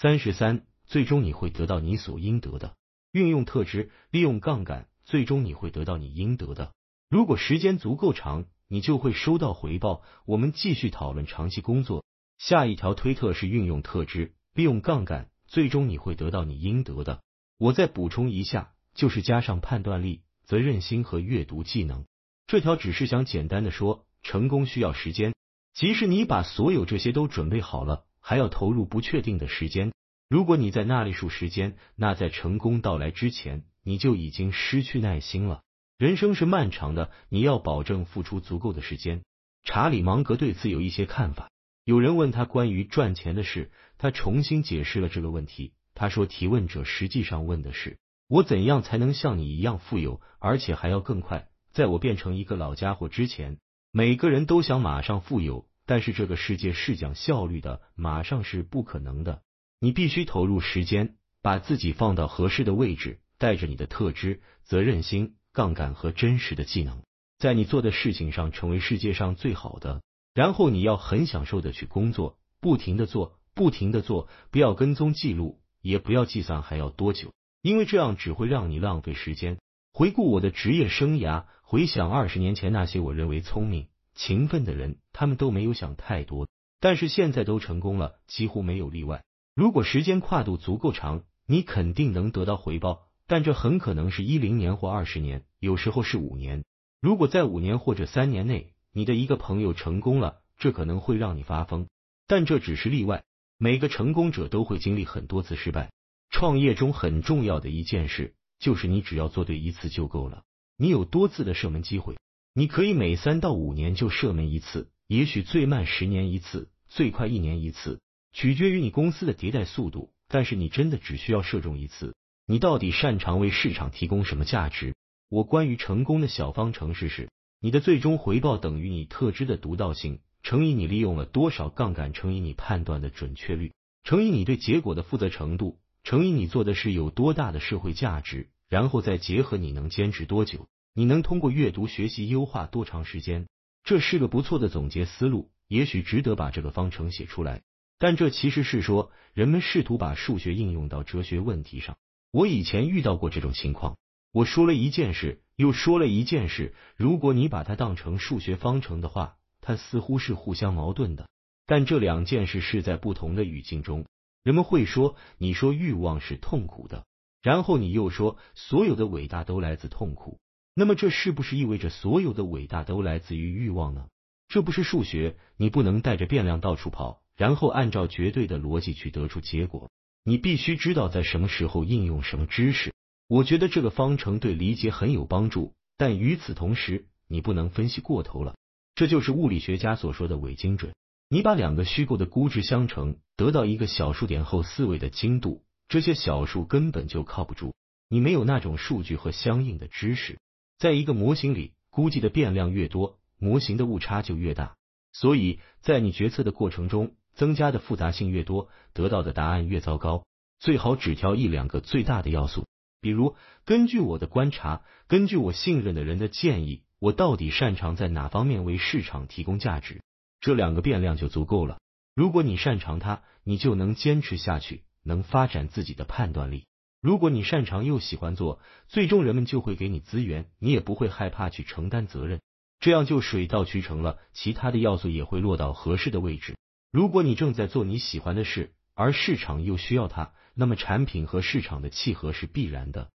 三十三，最终你会得到你所应得的。运用特质，利用杠杆，最终你会得到你应得的。如果时间足够长，你就会收到回报。我们继续讨论长期工作。下一条推特是运用特质，利用杠杆，最终你会得到你应得的。我再补充一下，就是加上判断力、责任心和阅读技能。这条只是想简单的说，成功需要时间。即使你把所有这些都准备好了，还要投入不确定的时间。如果你在那里数时间，那在成功到来之前，你就已经失去耐心了。人生是漫长的，你要保证付出足够的时间。查理芒格对此有一些看法。有人问他关于赚钱的事，他重新解释了这个问题。他说，提问者实际上问的是我怎样才能像你一样富有，而且还要更快。在我变成一个老家伙之前，每个人都想马上富有，但是这个世界是讲效率的，马上是不可能的。你必须投入时间，把自己放到合适的位置，带着你的特质、责任心。杠杆和真实的技能，在你做的事情上成为世界上最好的。然后你要很享受的去工作，不停的做，不停的做，不要跟踪记录，也不要计算还要多久，因为这样只会让你浪费时间。回顾我的职业生涯，回想二十年前那些我认为聪明、勤奋的人，他们都没有想太多，但是现在都成功了，几乎没有例外。如果时间跨度足够长，你肯定能得到回报。但这很可能是一零年或二十年，有时候是五年。如果在五年或者三年内，你的一个朋友成功了，这可能会让你发疯。但这只是例外，每个成功者都会经历很多次失败。创业中很重要的一件事，就是你只要做对一次就够了。你有多次的射门机会，你可以每三到五年就射门一次，也许最慢十年一次，最快一年一次，取决于你公司的迭代速度。但是你真的只需要射中一次。你到底擅长为市场提供什么价值？我关于成功的小方程式是：你的最终回报等于你特质的独到性乘以你利用了多少杠杆乘以你判断的准确率乘以你对结果的负责程度乘以你做的事有多大的社会价值，然后再结合你能坚持多久，你能通过阅读学习优化多长时间。这是个不错的总结思路，也许值得把这个方程写出来。但这其实是说，人们试图把数学应用到哲学问题上。我以前遇到过这种情况，我说了一件事，又说了一件事。如果你把它当成数学方程的话，它似乎是互相矛盾的。但这两件事是在不同的语境中。人们会说，你说欲望是痛苦的，然后你又说所有的伟大都来自痛苦。那么这是不是意味着所有的伟大都来自于欲望呢？这不是数学，你不能带着变量到处跑，然后按照绝对的逻辑去得出结果。你必须知道在什么时候应用什么知识。我觉得这个方程对理解很有帮助，但与此同时，你不能分析过头了。这就是物理学家所说的伪精准。你把两个虚构的估值相乘，得到一个小数点后四位的精度，这些小数根本就靠不住。你没有那种数据和相应的知识。在一个模型里，估计的变量越多，模型的误差就越大。所以在你决策的过程中。增加的复杂性越多，得到的答案越糟糕。最好只挑一两个最大的要素，比如根据我的观察，根据我信任的人的建议，我到底擅长在哪方面为市场提供价值？这两个变量就足够了。如果你擅长它，你就能坚持下去，能发展自己的判断力。如果你擅长又喜欢做，最终人们就会给你资源，你也不会害怕去承担责任，这样就水到渠成了。其他的要素也会落到合适的位置。如果你正在做你喜欢的事，而市场又需要它，那么产品和市场的契合是必然的。